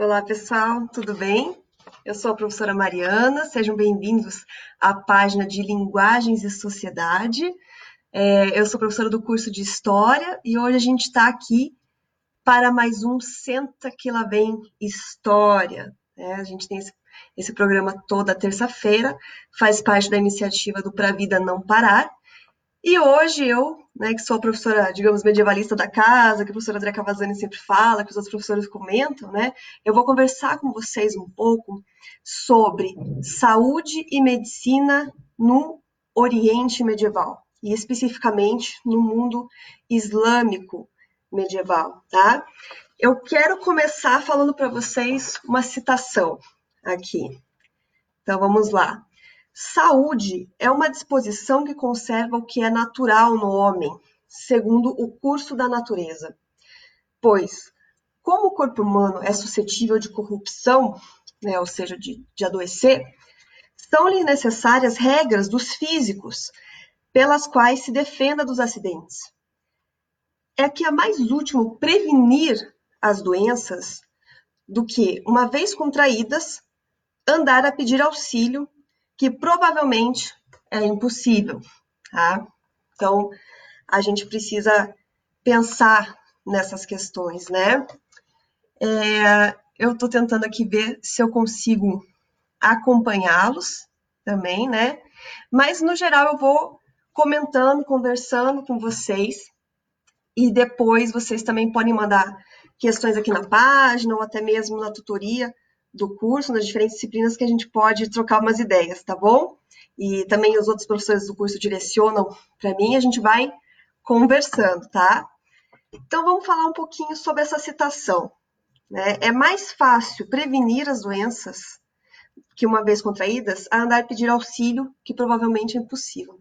Olá, pessoal, tudo bem? Eu sou a professora Mariana, sejam bem-vindos à página de Linguagens e Sociedade. É, eu sou professora do curso de História e hoje a gente está aqui para mais um Senta que lá vem História. É, a gente tem esse, esse programa toda terça-feira, faz parte da iniciativa do Pra Vida Não Parar. E hoje eu, né, que sou a professora, digamos, medievalista da casa, que a professora André Cavazani sempre fala, que os outros professores comentam, né, eu vou conversar com vocês um pouco sobre saúde e medicina no Oriente Medieval, e especificamente no mundo islâmico medieval, tá? Eu quero começar falando para vocês uma citação aqui. Então vamos lá. Saúde é uma disposição que conserva o que é natural no homem, segundo o curso da natureza. Pois, como o corpo humano é suscetível de corrupção, né, ou seja, de, de adoecer, são-lhe necessárias regras dos físicos, pelas quais se defenda dos acidentes. É que é mais útil prevenir as doenças do que, uma vez contraídas, andar a pedir auxílio que provavelmente é impossível, tá? Então, a gente precisa pensar nessas questões, né? É, eu estou tentando aqui ver se eu consigo acompanhá-los também, né? Mas, no geral, eu vou comentando, conversando com vocês e depois vocês também podem mandar questões aqui na página ou até mesmo na tutoria do curso, nas diferentes disciplinas que a gente pode trocar umas ideias, tá bom? E também os outros professores do curso direcionam para mim, a gente vai conversando, tá? Então vamos falar um pouquinho sobre essa citação. Né? É mais fácil prevenir as doenças que, uma vez contraídas, a andar pedir auxílio, que provavelmente é impossível.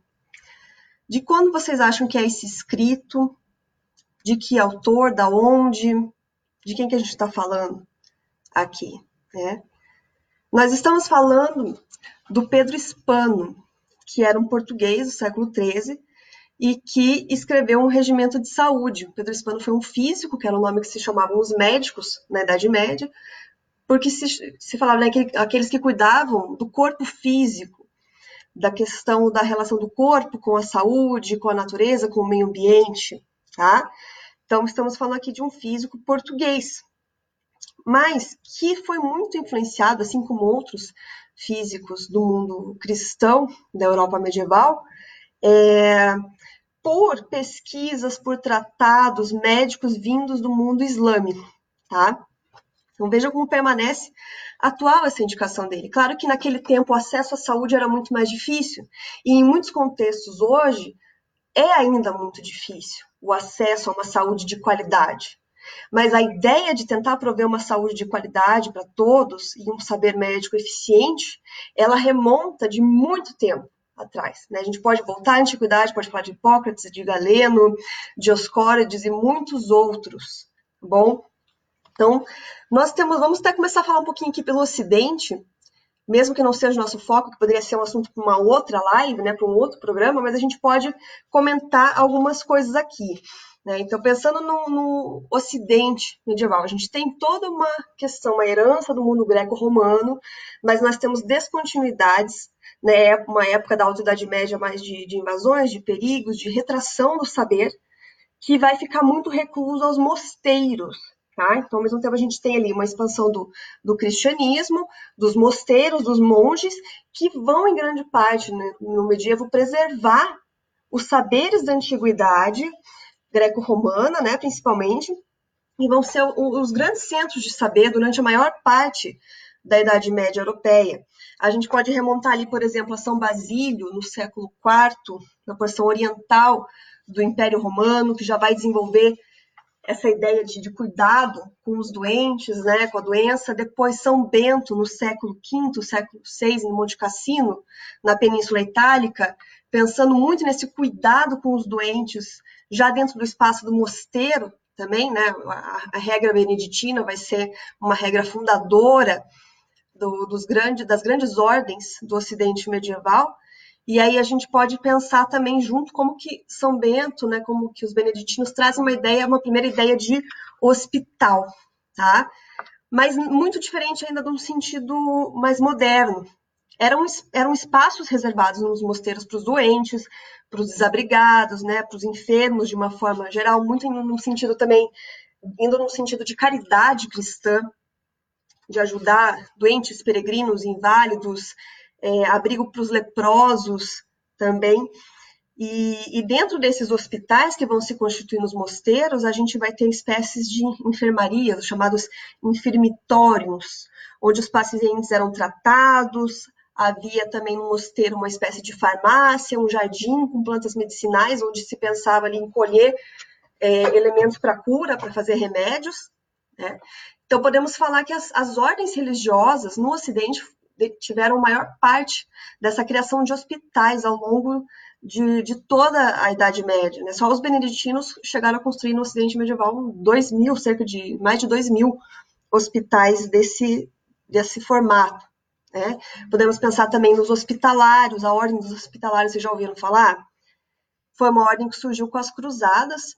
De quando vocês acham que é esse escrito? De que autor? Da onde? De quem que a gente está falando aqui? Né? Nós estamos falando do Pedro Hispano, que era um português do século XIII e que escreveu um regimento de saúde. Pedro Hispano foi um físico, que era o nome que se chamavam os médicos na Idade Média, porque se, se falava né, que aqueles que cuidavam do corpo físico, da questão da relação do corpo com a saúde, com a natureza, com o meio ambiente, tá? Então, estamos falando aqui de um físico português, mas que foi muito influenciado, assim como outros físicos do mundo cristão, da Europa medieval, é, por pesquisas, por tratados médicos vindos do mundo islâmico, tá? Então veja como permanece atual essa indicação dele. Claro que naquele tempo o acesso à saúde era muito mais difícil, e em muitos contextos hoje é ainda muito difícil o acesso a uma saúde de qualidade. Mas a ideia de tentar prover uma saúde de qualidade para todos e um saber médico eficiente, ela remonta de muito tempo atrás. Né? A gente pode voltar à antiguidade, pode falar de Hipócrates, de Galeno, Dioscórides e muitos outros, tá bom? Então, nós temos, vamos até começar a falar um pouquinho aqui pelo Ocidente, mesmo que não seja o nosso foco, que poderia ser um assunto para uma outra live, né, para um outro programa, mas a gente pode comentar algumas coisas aqui. Né? Então, pensando no, no, Ocidente medieval, a gente tem toda uma questão, uma herança do mundo greco-romano, mas nós temos descontinuidades, né? uma época da Alta Idade Média mais de, de invasões, de perigos, de retração do saber, que vai ficar muito recluso aos mosteiros. Tá? Então, ao mesmo tempo, a gente tem ali uma expansão do, do cristianismo, dos mosteiros, dos monges, que vão, em grande parte, né, no medievo, preservar os saberes da antiguidade, greco-romana, né, principalmente, e vão ser os grandes centros de saber durante a maior parte da Idade Média Europeia. A gente pode remontar ali, por exemplo, a São Basílio, no século IV, na porção oriental do Império Romano, que já vai desenvolver essa ideia de, de, cuidado com os doentes, né, com a doença. Depois São Bento, no século V, século VI, em Monte Cassino, na Península Itálica, pensando muito nesse cuidado com os doentes, já dentro do espaço do mosteiro também, né? A, a regra beneditina vai ser uma regra fundadora do, dos grandes, das grandes ordens do Ocidente medieval. E aí a gente pode pensar também junto como que São Bento, né, como que os beneditinos trazem uma ideia, uma primeira ideia de hospital, tá? mas muito diferente ainda de um sentido mais moderno. Eram, eram espaços reservados nos mosteiros para os doentes, para os desabrigados, né, para os enfermos de uma forma geral, muito no sentido também, indo no sentido de caridade cristã, de ajudar doentes, peregrinos, inválidos, é, abrigo para os leprosos também. E, e, dentro desses hospitais que vão se constituir nos mosteiros, a gente vai ter espécies de enfermarias, chamados infirmitórios, onde os pacientes eram tratados. Havia também no mosteiro uma espécie de farmácia, um jardim com plantas medicinais, onde se pensava ali em colher é, elementos para cura, para fazer remédios. Né? Então, podemos falar que as, as ordens religiosas no Ocidente tiveram maior parte dessa criação de hospitais ao longo de, de toda a Idade Média. Né? Só os beneditinos chegaram a construir no Ocidente medieval dois mil, cerca de mais de dois mil hospitais desse, desse formato. Né? Podemos pensar também nos hospitalários, a ordem dos hospitalários, vocês já ouviram falar? Foi uma ordem que surgiu com as cruzadas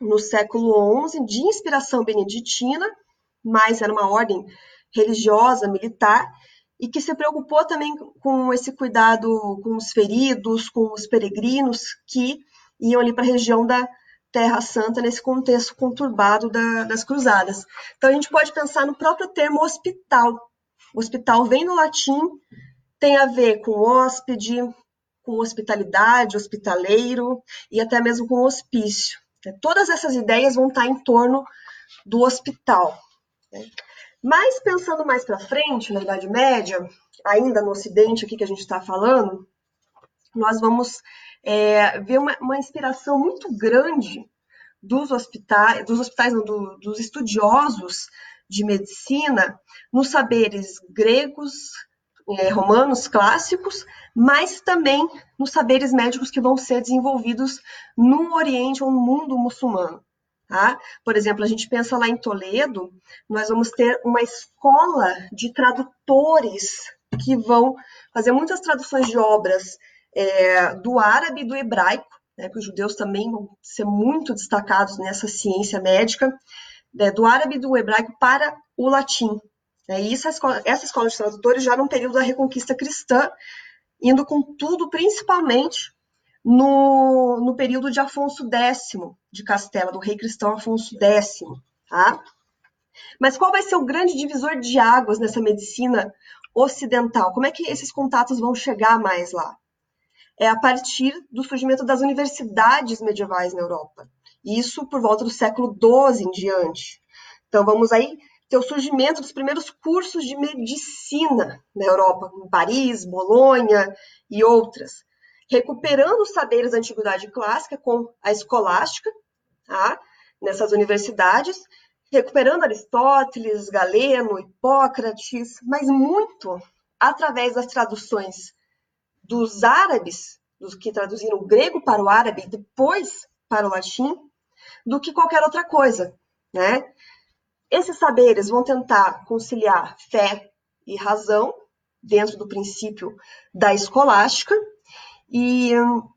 no século XI, de inspiração beneditina, mas era uma ordem religiosa, militar, e que se preocupou também com esse cuidado com os feridos, com os peregrinos que iam ali para a região da Terra Santa nesse contexto conturbado da, das cruzadas. Então a gente pode pensar no próprio termo hospital. O hospital vem do latim, tem a ver com hóspede, com hospitalidade, hospitaleiro e até mesmo com hospício. Todas essas ideias vão estar em torno do hospital. Mas pensando mais para frente, na Idade Média, ainda no Ocidente aqui que a gente está falando, nós vamos é, ver uma, uma, inspiração muito grande dos hospitais, dos hospitais, não, do, dos estudiosos de medicina nos saberes gregos, é, romanos clássicos, mas também nos saberes médicos que vão ser desenvolvidos no Oriente ou no mundo muçulmano. Tá? Por exemplo, a gente pensa lá em Toledo, nós vamos ter uma escola de tradutores que vão fazer muitas traduções de obras é, do árabe e do hebraico, né, que os judeus também vão ser muito destacados nessa ciência médica, né, do árabe e do hebraico para o latim. Né, e essa escola, essa escola de tradutores já no período da Reconquista Cristã, indo com tudo, principalmente no, no período de Afonso X de Castela, do rei cristão Afonso X. Tá? Mas qual vai ser o grande divisor de águas nessa medicina ocidental? Como é que esses contatos vão chegar mais lá? É a partir do surgimento das universidades medievais na Europa. Isso por volta do século XII em diante. Então vamos aí ter o surgimento dos primeiros cursos de medicina na Europa, em Paris, Bolonha e outras recuperando os saberes da antiguidade clássica com a escolástica, tá? nessas universidades, recuperando Aristóteles, Galeno, Hipócrates, mas muito através das traduções dos árabes, dos que traduziram o grego para o árabe e depois para o latim, do que qualquer outra coisa, né? Esses saberes vão tentar conciliar fé e razão dentro do princípio da escolástica, e hum,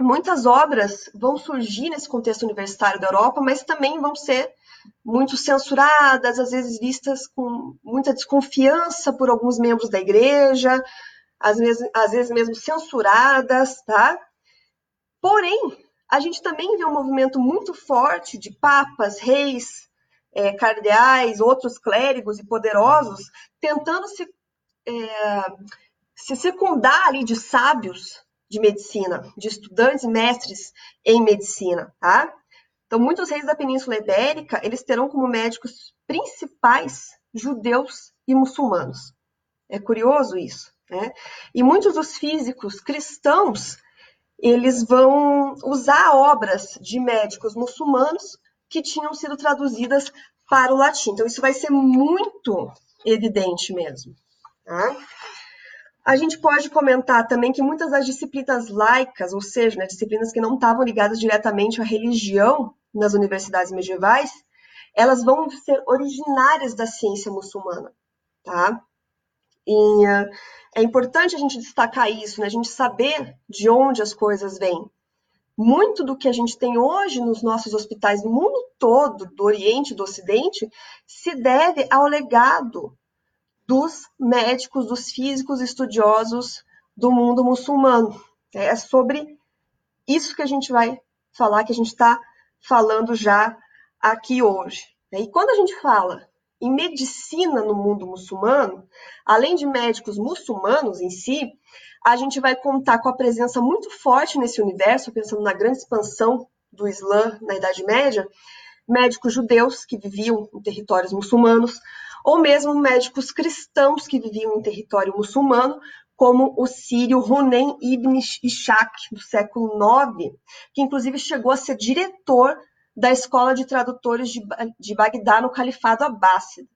muitas obras vão surgir nesse contexto universitário da Europa, mas também vão ser muito censuradas, às vezes vistas com muita desconfiança por alguns membros da igreja, às vezes, às vezes mesmo censuradas, tá? Porém, a gente também vê um movimento muito forte de papas, reis, é, cardeais, outros clérigos e poderosos tentando se, é, se secundar ali de sábios de medicina, de estudantes mestres em medicina, tá? Então, muitos reis da Península Ibérica, eles terão como médicos principais judeus e muçulmanos. É curioso isso, né? E muitos dos físicos cristãos, eles vão usar obras de médicos muçulmanos que tinham sido traduzidas para o latim. Então, isso vai ser muito evidente mesmo. Tá? A gente pode comentar também que muitas das disciplinas laicas, ou seja, né, disciplinas que não estavam ligadas diretamente à religião nas universidades medievais, elas vão ser originárias da ciência muçulmana, tá? E é importante a gente destacar isso, né? A gente saber de onde as coisas vêm. muito do que a gente tem hoje nos nossos hospitais no mundo todo, do Oriente e do Ocidente, se deve ao legado dos médicos, dos físicos estudiosos do mundo muçulmano. É sobre isso que a gente vai falar, que a gente está falando já aqui hoje. E quando a gente fala em medicina no mundo muçulmano, além de médicos muçulmanos em si, a gente vai contar com a presença muito forte nesse universo, pensando na grande expansão do Islã na Idade Média, médicos judeus que viviam em territórios muçulmanos, ou mesmo médicos cristãos que viviam em território muçulmano, como o sírio Hunem ibn Ishaq, do século IX, que inclusive chegou a ser diretor da Escola de Tradutores de, de Bagdá no Califado Abássida.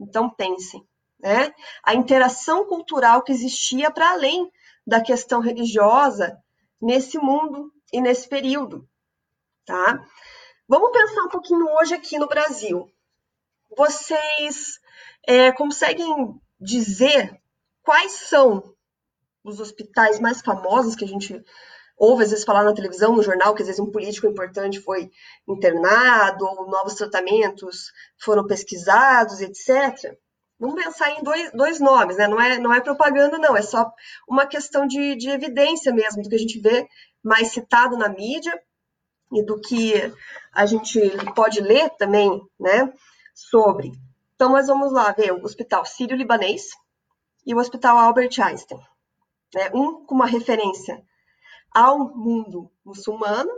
Então, pensem, né? a interação cultural que existia para além da questão religiosa nesse mundo e nesse período. Tá? Vamos pensar um pouquinho hoje aqui no Brasil. Vocês é, conseguem dizer quais são os hospitais mais famosos que a gente ouve às vezes falar na televisão, no jornal, que às vezes um político importante foi internado, ou novos tratamentos foram pesquisados, etc. Vamos pensar em dois, dois nomes, né? Não é, não é propaganda, não, é só uma questão de, de evidência mesmo, do que a gente vê mais citado na mídia e do que a gente pode ler também, né? Sobre. Então, nós vamos lá ver o Hospital Sírio-Libanês e o Hospital Albert Einstein. Né? Um com uma referência ao mundo muçulmano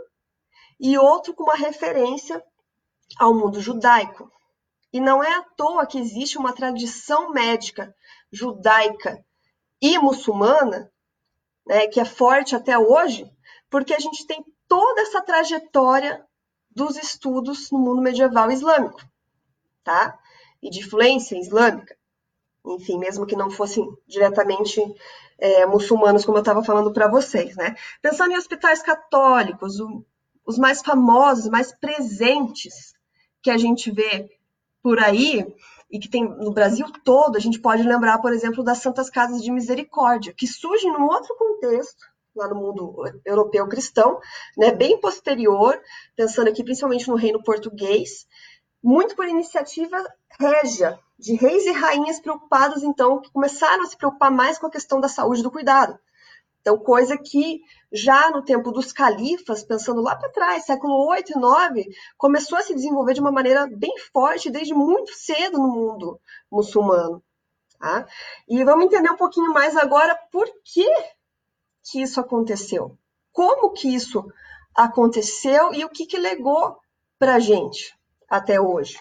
e outro com uma referência ao mundo judaico. E não é à toa que existe uma tradição médica judaica e muçulmana, né, que é forte até hoje, porque a gente tem toda essa trajetória dos estudos no mundo medieval islâmico, tá? E de influência islâmica enfim, mesmo que não fossem diretamente é, muçulmanos, como eu estava falando para vocês, né? Pensando em hospitais católicos, o, os mais famosos, mais presentes que a gente vê por aí e que tem no Brasil todo, a gente pode lembrar, por exemplo, das Santas Casas de Misericórdia, que surgem num outro contexto, lá no mundo europeu cristão, né, bem posterior, pensando aqui principalmente no reino português, muito por iniciativa régia de reis e rainhas preocupados, então, que começaram a se preocupar mais com a questão da saúde e do cuidado. Então, coisa que já no tempo dos califas, pensando lá para trás, século 8 e 9, começou a se desenvolver de uma maneira bem forte desde muito cedo no mundo muçulmano. Tá? E vamos entender um pouquinho mais agora por que, que isso aconteceu. Como que isso aconteceu e o que, que legou para a gente até hoje.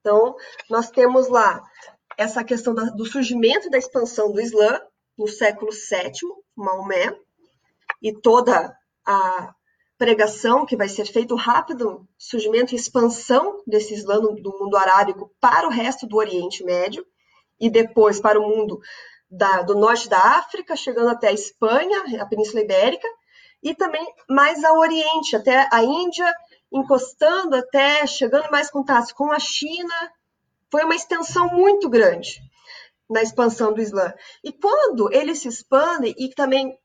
Então, nós temos lá essa questão do surgimento e da expansão do Islã no século VII, Maomé, e toda a pregação que vai ser feito rápido surgimento e expansão desse Islã do mundo arábico para o resto do Oriente Médio e depois para o mundo da, do norte da África, chegando até a Espanha, a Península Ibérica, e também mais ao Oriente, até a Índia encostando até, chegando mais contatos com a China. Foi uma extensão muito grande na expansão do Islã. E quando eles se expandem e também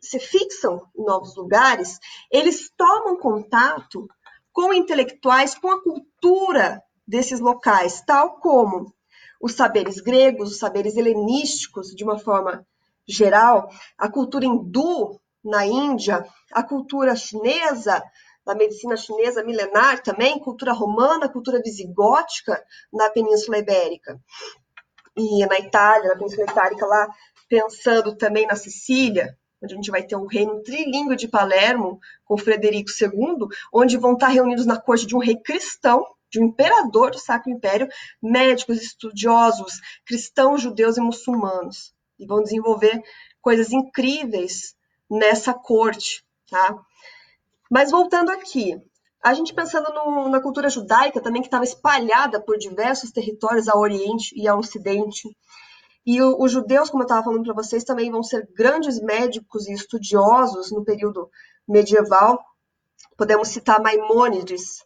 se fixam em novos lugares, eles tomam contato com intelectuais, com a cultura desses locais, tal como os saberes gregos, os saberes helenísticos, de uma forma geral, a cultura hindu na Índia, a cultura chinesa, da medicina chinesa milenar também, cultura romana, cultura visigótica na Península Ibérica. E na Itália, na Península Itálica, lá pensando também na Sicília, onde a gente vai ter o reino trilingue de Palermo, com Frederico II, onde vão estar reunidos na corte de um rei cristão, de um imperador do Sacro Império, médicos, estudiosos, cristãos, judeus e muçulmanos. E vão desenvolver coisas incríveis nessa corte, tá? Mas voltando aqui, a gente pensando no, na cultura judaica também, que estava espalhada por diversos territórios ao Oriente e ao Ocidente. E os judeus, como eu estava falando para vocês, também vão ser grandes médicos e estudiosos no período medieval. Podemos citar Maimônides,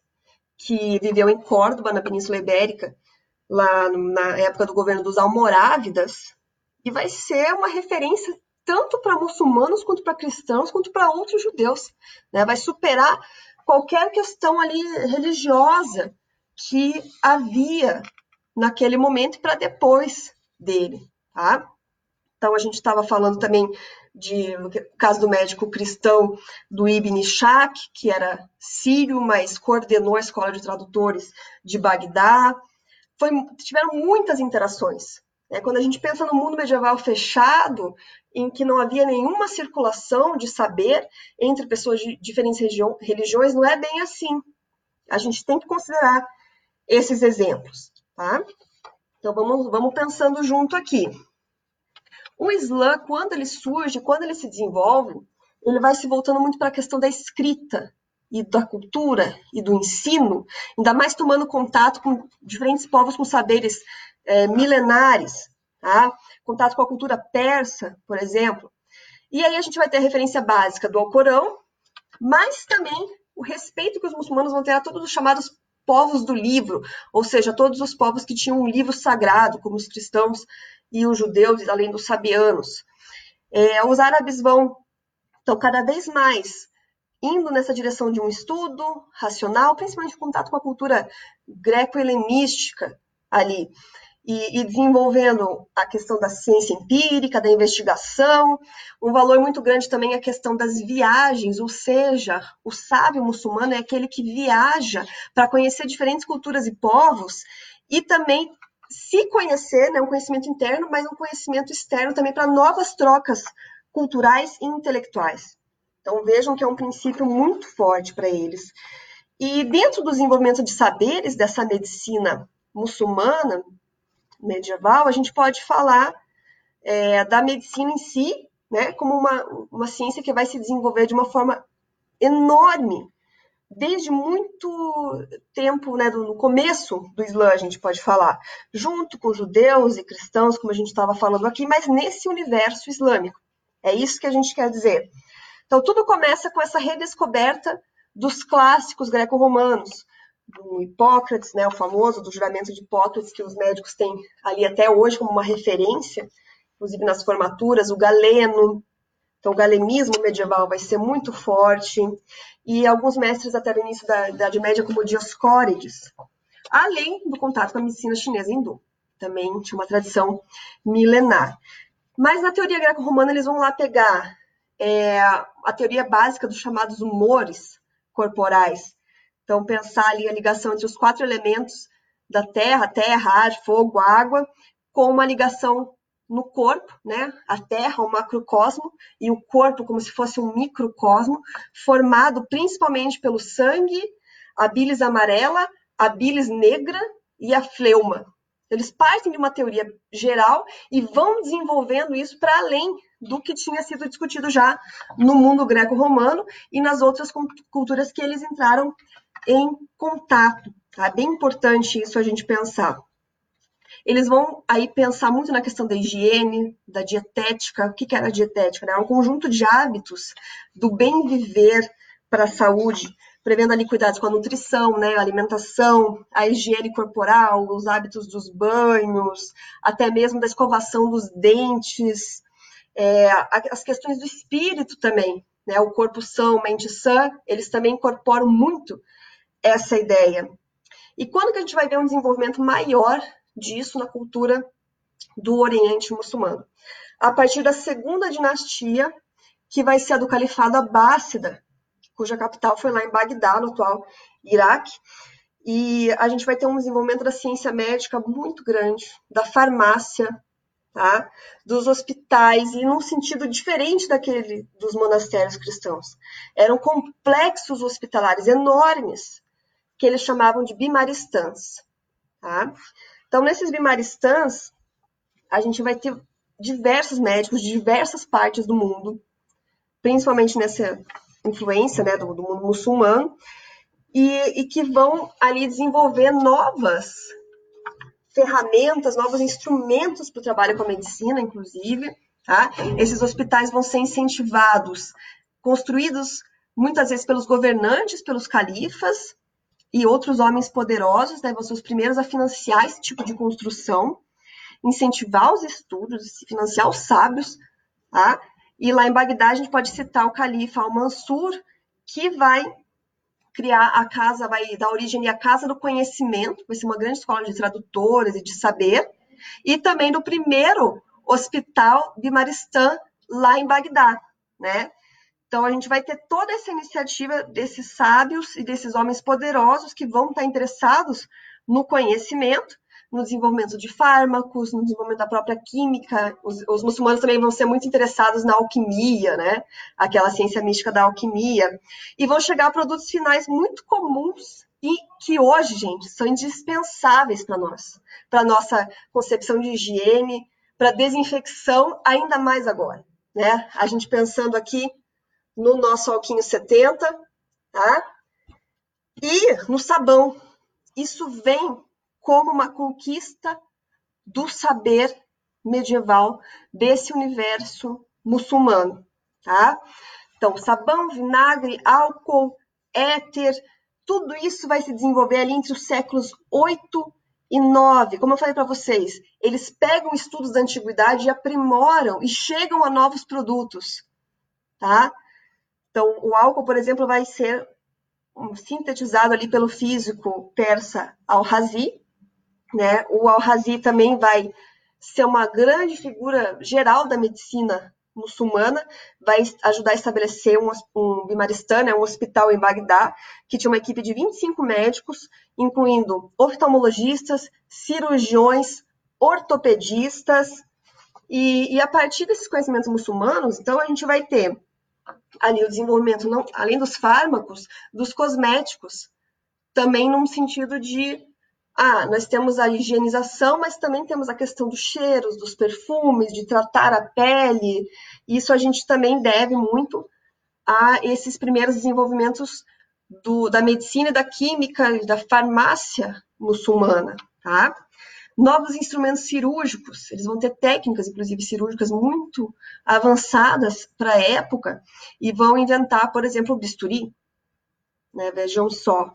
que viveu em Córdoba, na Península Ibérica, lá na época do governo dos Almorávidas, e vai ser uma referência tanto para muçulmanos quanto para cristãos, quanto para outros judeus. Né? Vai superar qualquer questão ali religiosa que havia naquele momento para depois dele. Tá? Então, a gente estava falando também de no caso do médico cristão do Ibn Ishaq, que era sírio, mas coordenou a escola de tradutores de Bagdá. Foi, tiveram muitas interações. Né? Quando a gente pensa no mundo medieval fechado, em que não havia nenhuma circulação de saber entre pessoas de diferentes religiões, não é bem assim. A gente tem que considerar esses exemplos, tá? Então vamos, vamos pensando junto aqui. O Islã, quando ele surge, quando ele se desenvolve, ele vai se voltando muito para a questão da escrita e da cultura e do ensino, ainda mais tomando contato com diferentes povos com saberes é, milenares, tá? contato com a cultura persa, por exemplo. E aí a gente vai ter a referência básica do Alcorão, mas também o respeito que os muçulmanos vão ter a todos os chamados povos do livro, ou seja, todos os povos que tinham um livro sagrado, como os cristãos e os judeus, além dos sabianos. É, os árabes vão, então, cada vez mais indo nessa direção de um estudo racional, principalmente em contato com a cultura greco-helenística ali, e, e, desenvolvendo a questão da ciência empírica, da investigação. Um valor muito grande também é a questão das viagens, ou seja, o sábio muçulmano é aquele que viaja para conhecer diferentes culturas e povos e também se conhecer, né, um conhecimento interno, mas um conhecimento externo também para novas trocas culturais e intelectuais. Então vejam que é um princípio muito forte para eles. E dentro do desenvolvimento de saberes dessa medicina muçulmana medieval, a gente pode falar é, da medicina em si, né, como uma, uma ciência que vai se desenvolver de uma forma enorme desde muito tempo, né, no começo do Islã, a gente pode falar, junto com judeus e cristãos, como a gente estava falando aqui, mas nesse universo islâmico. É isso que a gente quer dizer. Então, tudo começa com essa redescoberta dos clássicos greco-romanos, do Hipócrates, né, o famoso do juramento de Hipócrates, que os médicos têm ali até hoje como uma referência, inclusive nas formaturas, o Galeno, então, o galenismo medieval vai ser muito forte, e alguns mestres até no início da Idade Média, como Dioscórides, além do contato com a medicina chinesa hindu. Também tinha uma tradição milenar. Mas na teoria greco-romana, eles vão lá pegar é, a teoria básica dos chamados humores corporais. Então, pensar ali a ligação entre os quatro elementos da terra, terra, ar, fogo, água, com uma ligação no corpo, né? A Terra, o macrocosmo, e o corpo como se fosse um microcosmo, formado principalmente pelo sangue, a bilis amarela, a bilis negra e a fleuma. Eles partem de uma teoria geral e vão desenvolvendo isso para além do que tinha sido discutido já no mundo greco-romano e nas outras culturas que eles entraram em contato. Tá? É bem importante isso a gente pensar. Eles vão aí pensar muito na questão da higiene, da dietética. O que, que era a dietética? Né? É um conjunto de hábitos do bem viver para a saúde, prevendo ali cuidados com a nutrição, né, a alimentação, a higiene corporal, os hábitos dos banhos, até mesmo da escovação dos dentes, é, as questões do espírito também, né, o corpo são, mente sã, eles também incorporam muito essa ideia. E quando que a gente vai ver um desenvolvimento maior disso na cultura do Oriente muçulmano. A partir da segunda dinastia, que vai ser a do Califado Abássida, cuja capital foi lá em Bagdá, no atual Iraque. E a gente vai ter um desenvolvimento da ciência médica muito grande, da farmácia, tá? dos hospitais, e num sentido diferente daquele dos monastérios cristãos. Eram complexos hospitalares enormes, que eles chamavam de bimaristãs. Tá? Então, nesses bimaristãs, a gente vai ter diversos médicos de diversas partes do mundo, principalmente nessa influência né, do, do mundo muçulmano, e, e que vão ali desenvolver novas ferramentas, novos instrumentos para o trabalho com a medicina, inclusive. Tá? Esses hospitais vão ser incentivados, construídos muitas vezes pelos governantes, pelos califas, e outros homens poderosos né, vão ser os primeiros a financiar esse tipo de construção, incentivar os estudos, financiar os sábios, tá? E lá em Bagdá a gente pode citar o califa Al-Mansur, que vai criar a casa, vai dar origem à Casa do Conhecimento, vai ser uma grande escola de tradutores e de saber, e também do primeiro hospital de Maristã lá em Bagdá, né? Então a gente vai ter toda essa iniciativa desses sábios e desses homens poderosos que vão estar interessados no conhecimento, no desenvolvimento de fármacos, no desenvolvimento da própria química. Os, os, muçulmanos também vão ser muito interessados na alquimia, né? Aquela ciência mística da alquimia. E vão chegar a produtos finais muito comuns e que hoje, gente, são indispensáveis para nós, para nossa concepção de higiene, para desinfecção, ainda mais agora, né? A gente pensando aqui no nosso alquinho 70, tá? E no sabão. Isso vem como uma conquista do saber medieval desse universo muçulmano, tá? Então, sabão, vinagre, álcool, éter, tudo isso vai se desenvolver ali entre os séculos 8 e 9. Como eu falei para vocês, eles pegam estudos da antiguidade e aprimoram e chegam a novos produtos, tá? Então, o álcool, por exemplo, vai ser sintetizado ali pelo físico persa Al-Razi, né? O Al-Razi também vai ser uma grande figura geral da medicina muçulmana, vai ajudar a estabelecer um, um Bimaristan, né, um hospital em Bagdá, que tinha uma equipe de 25 médicos, incluindo oftalmologistas, cirurgiões, ortopedistas, e, e a partir desses conhecimentos muçulmanos, então a gente vai ter ali o desenvolvimento, não, além dos fármacos, dos cosméticos, também num sentido de ah, nós temos a higienização, mas também temos a questão dos cheiros, dos perfumes, de tratar a pele. Isso a gente também deve muito a esses primeiros desenvolvimentos do, da medicina da química e da farmácia muçulmana, tá? Novos instrumentos cirúrgicos. Eles vão ter técnicas, inclusive cirúrgicas, muito avançadas para a época e vão inventar, por exemplo, o bisturi. Né? Vejam só.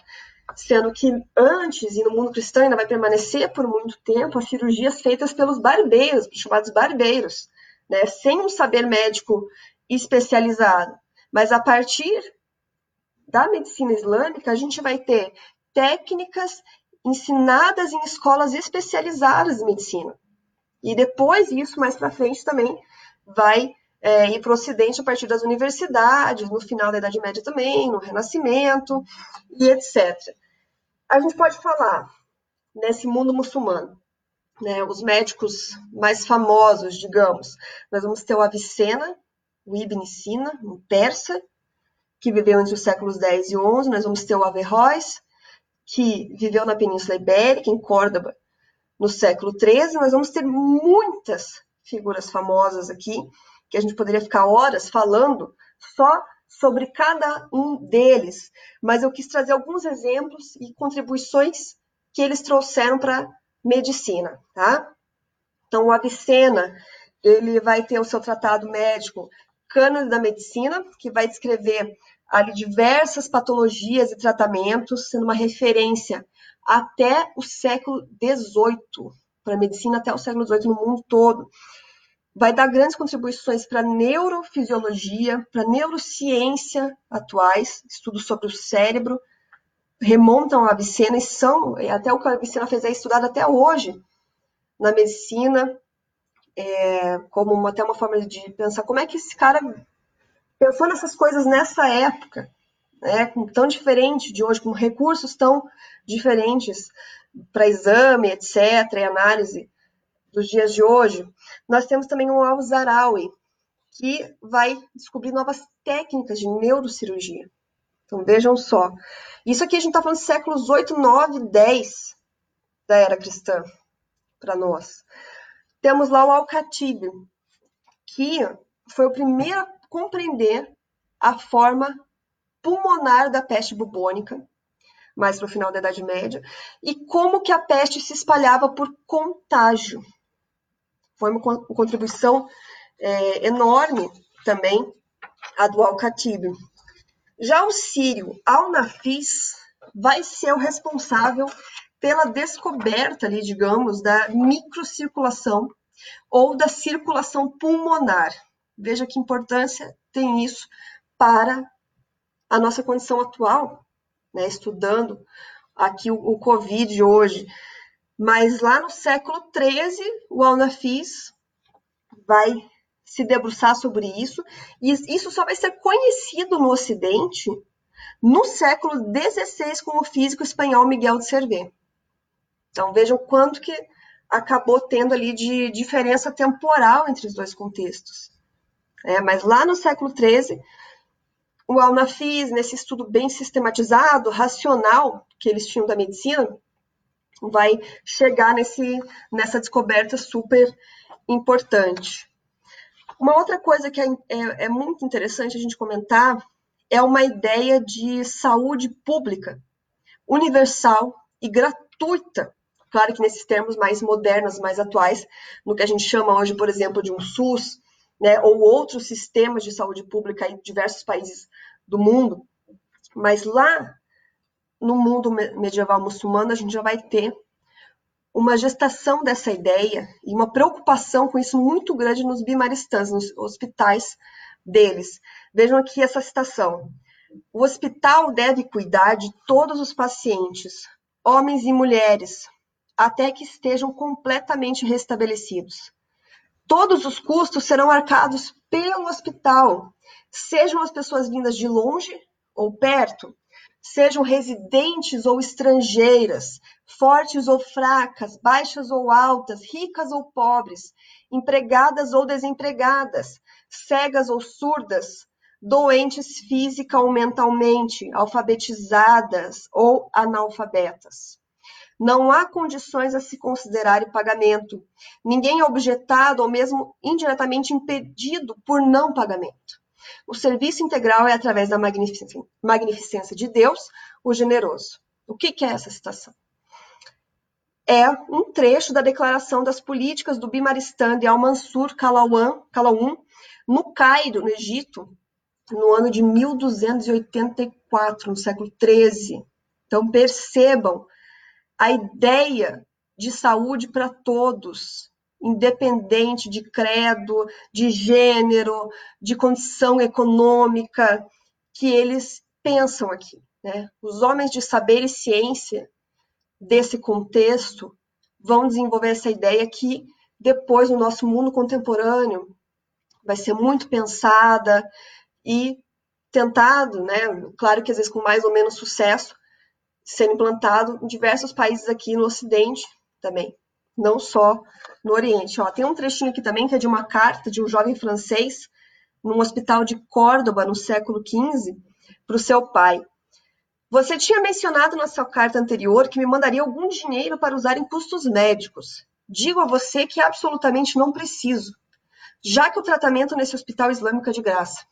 Sendo que antes, e no mundo cristão ainda vai permanecer por muito tempo, as cirurgias feitas pelos barbeiros, chamados barbeiros, né? sem um saber médico especializado. Mas a partir da medicina islâmica, a gente vai ter técnicas ensinadas em escolas especializadas em medicina. E depois isso, mais para frente, também vai é, ir para o Ocidente a partir das universidades, no final da Idade Média também, no Renascimento e etc. A gente pode falar nesse mundo muçulmano, né, os médicos mais famosos, digamos, nós vamos ter o Avicena, o Ibn Sina, um persa, que viveu entre os séculos 10 e 11, nós vamos ter o Averroes, que viveu na Península Ibérica, em Córdoba, no século XIII. Nós vamos ter muitas figuras famosas aqui, que a gente poderia ficar horas falando só sobre cada um deles, mas eu quis trazer alguns exemplos e contribuições que eles trouxeram para a medicina, tá? Então, o Avicena, ele vai ter o seu tratado médico Cânone da Medicina, que vai descrever ali diversas patologias e tratamentos, sendo uma referência até o século XVIII, para a medicina até o século XVIII no mundo todo. Vai dar grandes contribuições para a neurofisiologia, para a neurociência atuais, estudos sobre o cérebro, remontam a Avicena e são, até o que a Avicena fez é estudado até hoje na medicina, é, como uma, até uma forma de pensar como é que esse cara pensou nessas coisas nessa época, né, tão diferente de hoje, com recursos tão diferentes para exame, etc., e análise dos dias de hoje, nós temos também o Al-Zarawi, que vai descobrir novas técnicas de neurocirurgia. Então, vejam só. Isso aqui a gente está falando séculos 8, 9, 10 da era cristã, para nós. Temos lá o Al-Khatib, que foi o primeiro compreender a forma pulmonar da peste bubônica, mais para o final da Idade Média, e como que a peste se espalhava por contágio. Foi uma contribuição é, enorme também a do Al-Khatib. Já o sírio Al-Nafis vai ser o responsável pela descoberta ali, digamos, da microcirculação ou da circulação pulmonar Veja que importância tem isso para a nossa condição atual, né, estudando aqui o, o Covid hoje. Mas lá no século XIII, o Alnafis vai se debruçar sobre isso, e isso só vai ser conhecido no Ocidente no século XVI com o físico espanhol Miguel de Cervé. Então vejam quanto que acabou tendo ali de diferença temporal entre os dois contextos. É, mas lá no século XIII, o Alnafis, nesse estudo bem sistematizado, racional que eles tinham da medicina, vai chegar nesse, nessa descoberta super importante. Uma outra coisa que é, é, é muito interessante a gente comentar é uma ideia de saúde pública, universal e gratuita. Claro que nesses termos mais modernos, mais atuais, no que a gente chama hoje, por exemplo, de um SUS, né, ou outros sistemas de saúde pública em diversos países do mundo. Mas lá no mundo medieval muçulmano, a gente já vai ter uma gestação dessa ideia e uma preocupação com isso muito grande nos bimaristãs, nos hospitais deles. Vejam aqui essa citação. O hospital deve cuidar de todos os pacientes, homens e mulheres, até que estejam completamente restabelecidos. Todos os custos serão arcados pelo hospital, sejam as pessoas vindas de longe ou perto, sejam residentes ou estrangeiras, fortes ou fracas, baixas ou altas, ricas ou pobres, empregadas ou desempregadas, cegas ou surdas, doentes física ou mentalmente, alfabetizadas ou analfabetas. Não há condições a se considerar pagamento. Ninguém é objetado ou mesmo indiretamente impedido por não pagamento. O serviço integral é através da magnificência, de Deus, o generoso. O que, é essa citação? É um trecho da declaração das políticas do Bimaristã de Al-Mansur Kalawun, no Cairo, no Egito, no ano de 1284, no século 13. Então percebam a ideia de saúde para todos, independente de credo, de gênero, de condição econômica, que eles pensam aqui. Né? Os homens de saber e ciência desse contexto vão desenvolver essa ideia que depois no nosso mundo contemporâneo vai ser muito pensada e tentado, né, claro que às vezes com mais ou menos sucesso, sendo implantado em diversos países aqui no Ocidente também não só no Oriente. Ó, tem um trechinho aqui também que é de uma carta de um jovem francês num hospital de Córdoba no século XV para o seu pai. Você tinha mencionado na sua carta anterior que me mandaria algum dinheiro para usar em custos médicos. Digo a você que absolutamente não preciso, já que o tratamento nesse hospital islâmico é de graça.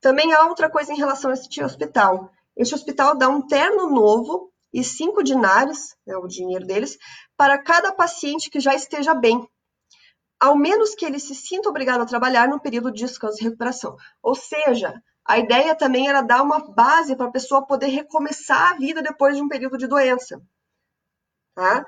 Também há outra coisa em relação a este hospital. Este hospital dá um terno novo e cinco dinários, é o dinheiro deles, para cada paciente que já esteja bem, ao menos que ele se sinta obrigado a trabalhar no período de descanso e recuperação. Ou seja, a ideia também era dar uma base para a pessoa poder recomeçar a vida depois de um período de doença. Tá?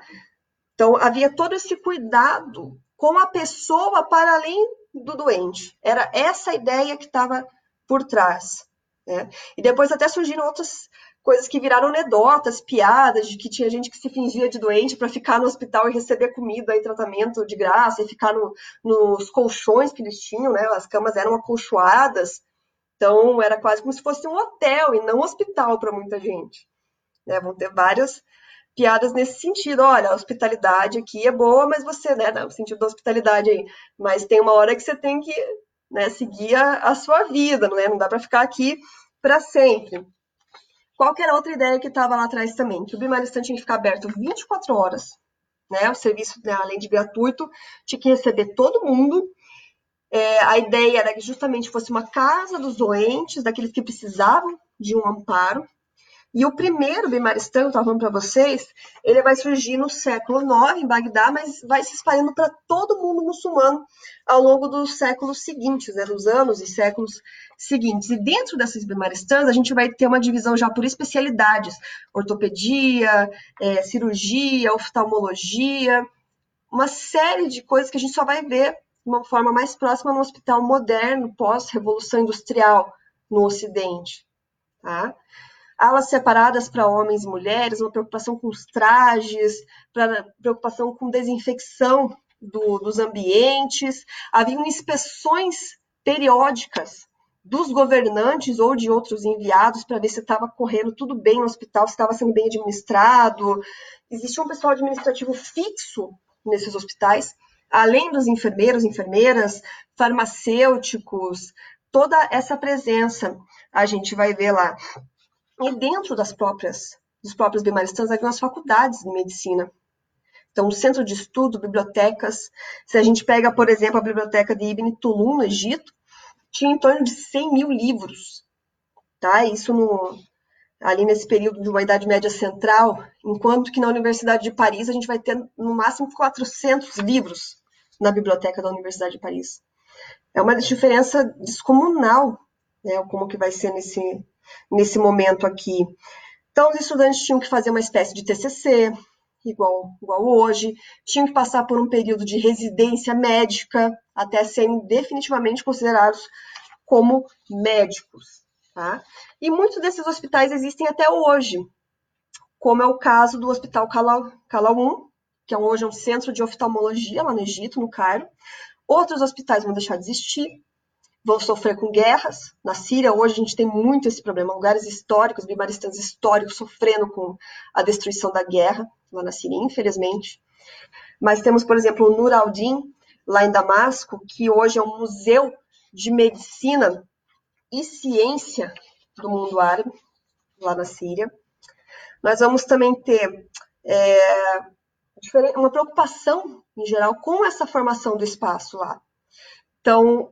Então, havia todo esse cuidado com a pessoa para além do doente. Era essa ideia que estava por trás. Né? E depois até surgiram outras coisas que viraram anedotas, piadas, de que tinha gente que se fingia de doente para ficar no hospital e receber comida e tratamento de graça, e ficar no, nos colchões que eles tinham, né? As camas eram acolchoadas, então era quase como se fosse um hotel e não um hospital para muita gente. Né? Vão ter várias piadas nesse sentido. Olha, a hospitalidade aqui é boa, mas você, né, no sentido da hospitalidade aí, mas tem uma hora que você tem que né, seguir a, a sua vida, não, é? não dá para ficar aqui para sempre. Qualquer outra ideia que estava lá atrás também, que o Bimaristan tinha que ficar aberto 24 horas, né? O serviço, né, além de gratuito, tinha que receber todo mundo. É, a ideia era que justamente fosse uma casa dos doentes, daqueles que precisavam de um amparo, e o primeiro Bimaristan, eu estava falando para vocês, ele vai surgir no século IX, em Bagdá, mas vai se espalhando para todo mundo muçulmano ao longo dos séculos seguintes, né, dos anos e séculos seguintes. E dentro dessas Bimaristãs, a gente vai ter uma divisão já por especialidades, ortopedia, é, cirurgia, oftalmologia, uma série de coisas que a gente só vai ver de uma forma mais próxima no hospital moderno, pós-revolução industrial no Ocidente. Tá? Alas separadas para homens e mulheres, uma preocupação com os trajes, preocupação com desinfecção do, dos ambientes, haviam inspeções periódicas dos governantes ou de outros enviados para ver se estava correndo tudo bem no hospital, se estava sendo bem administrado. Existia um pessoal administrativo fixo nesses hospitais, além dos enfermeiros, enfermeiras, farmacêuticos, toda essa presença a gente vai ver lá. E dentro das próprias dos próprios bimaristãs havia as faculdades de medicina. Então, centro de estudo, bibliotecas. Se a gente pega, por exemplo, a biblioteca de Ibn Tulun, no Egito, tinha em torno de 100 mil livros. Tá? Isso no, ali nesse período de uma Idade Média Central, enquanto que na Universidade de Paris a gente vai ter no máximo 400 livros na biblioteca da Universidade de Paris. É uma diferença descomunal, né, como que vai ser nesse, nesse momento aqui. Então, os estudantes tinham que fazer uma espécie de TCC, igual, igual hoje, tinham que passar por um período de residência médica, até serem definitivamente considerados como médicos. Tá? E muitos desses hospitais existem até hoje, como é o caso do Hospital Calauum, que é hoje é um centro de oftalmologia lá no Egito, no Cairo. Outros hospitais vão deixar de existir, vão sofrer com guerras. Na Síria, hoje, a gente tem muito esse problema. Lugares históricos, bimaristãs históricos, sofrendo com a destruição da guerra, lá na Síria, infelizmente. Mas temos, por exemplo, o Nur al-Din, lá em Damasco, que hoje é um museu de medicina e ciência do mundo árabe, lá na Síria. Nós vamos também ter é, uma preocupação, em geral, com essa formação do espaço lá. Então,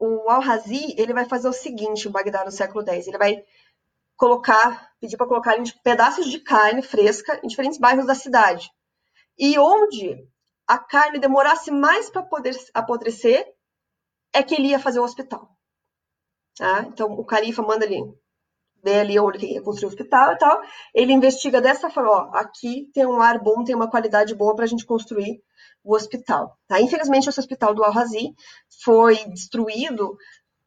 o Al-Razi, ele vai fazer o seguinte, o Bagdá no século X, ele vai colocar, pedir para colocar pedaços de carne fresca em diferentes bairros da cidade. E onde a carne demorasse mais para poder apodrecer, é que ele ia fazer o hospital. Tá? Então, o califa manda ali, vê ali onde ele construir o hospital e tal, ele investiga dessa forma, ó, aqui tem um ar bom, tem uma qualidade boa para a gente construir o hospital. Tá? Infelizmente, esse hospital do Al-Razi foi destruído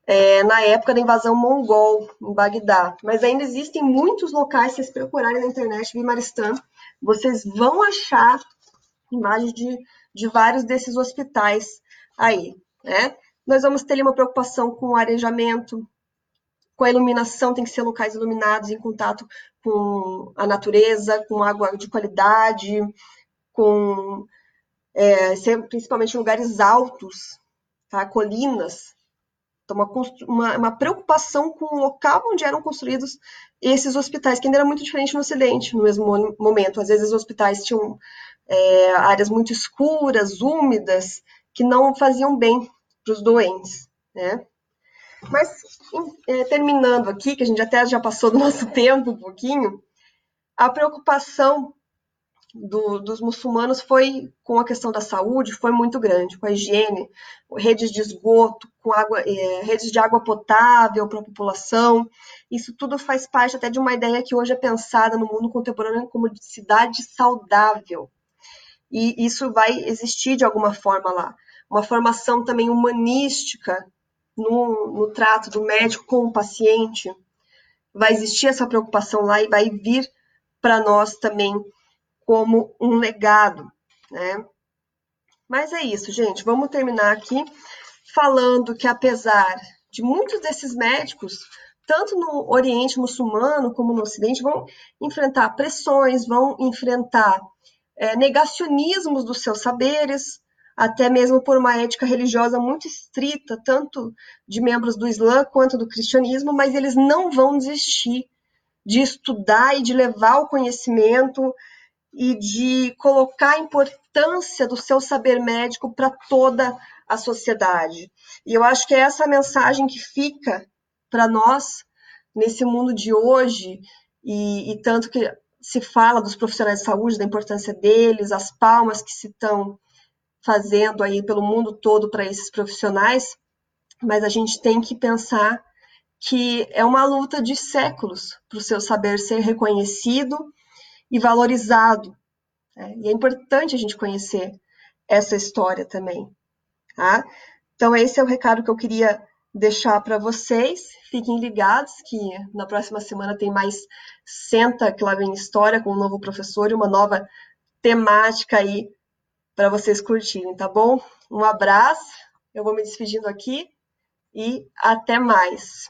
é, na época da invasão mongol em Bagdá, mas ainda existem muitos locais, se vocês procurarem na internet, Bimaristan, vocês vão achar imagens de, de vários desses hospitais aí, né? Nós vamos ter uma preocupação com o arejamento, com a iluminação, tem que ser locais iluminados em contato com a natureza, com água de qualidade, com é, principalmente lugares altos, tá? colinas. Então, uma, uma, uma, preocupação com o local onde eram construídos esses hospitais, que ainda era muito diferente no Ocidente, no mesmo momento. Às vezes, os hospitais tinham é, áreas muito escuras, úmidas, que não faziam bem para os doentes, né? Mas, é, terminando aqui, que a gente até já passou do nosso tempo um pouquinho, a preocupação do, dos muçulmanos foi com a questão da saúde foi muito grande, com a higiene, redes de esgoto, com água, é, redes de água potável para a população. Isso tudo faz parte até de uma ideia que hoje é pensada no mundo contemporâneo como de cidade saudável. E isso vai existir de alguma forma lá uma formação também humanística no, no trato do médico com o paciente. Vai existir essa preocupação lá e vai vir para nós também como um legado, né? Mas é isso, gente. Vamos terminar aqui falando que apesar de muitos desses médicos, tanto no Oriente muçulmano como no Ocidente, vão enfrentar pressões, vão enfrentar é, negacionismos dos seus saberes, até mesmo por uma ética religiosa muito estrita, tanto de membros do Islã quanto do cristianismo, mas eles não vão desistir de estudar e de levar o conhecimento e de colocar a importância do seu saber médico para toda a sociedade. E eu acho que é essa mensagem que fica para nós nesse mundo de hoje, e, e tanto que se fala dos profissionais de saúde, da importância deles, as palmas que se estão fazendo aí pelo mundo todo para esses profissionais, mas a gente tem que pensar que é uma luta de séculos para o seu saber ser reconhecido e valorizado. Né? E é importante a gente conhecer essa história também. Tá? Então, esse é o recado que eu queria deixar para vocês. Fiquem ligados que na próxima semana tem mais Senta, que lá vem História, com um novo professor e uma nova temática aí para vocês curtirem, tá bom? Um abraço, eu vou me despedindo aqui e até mais.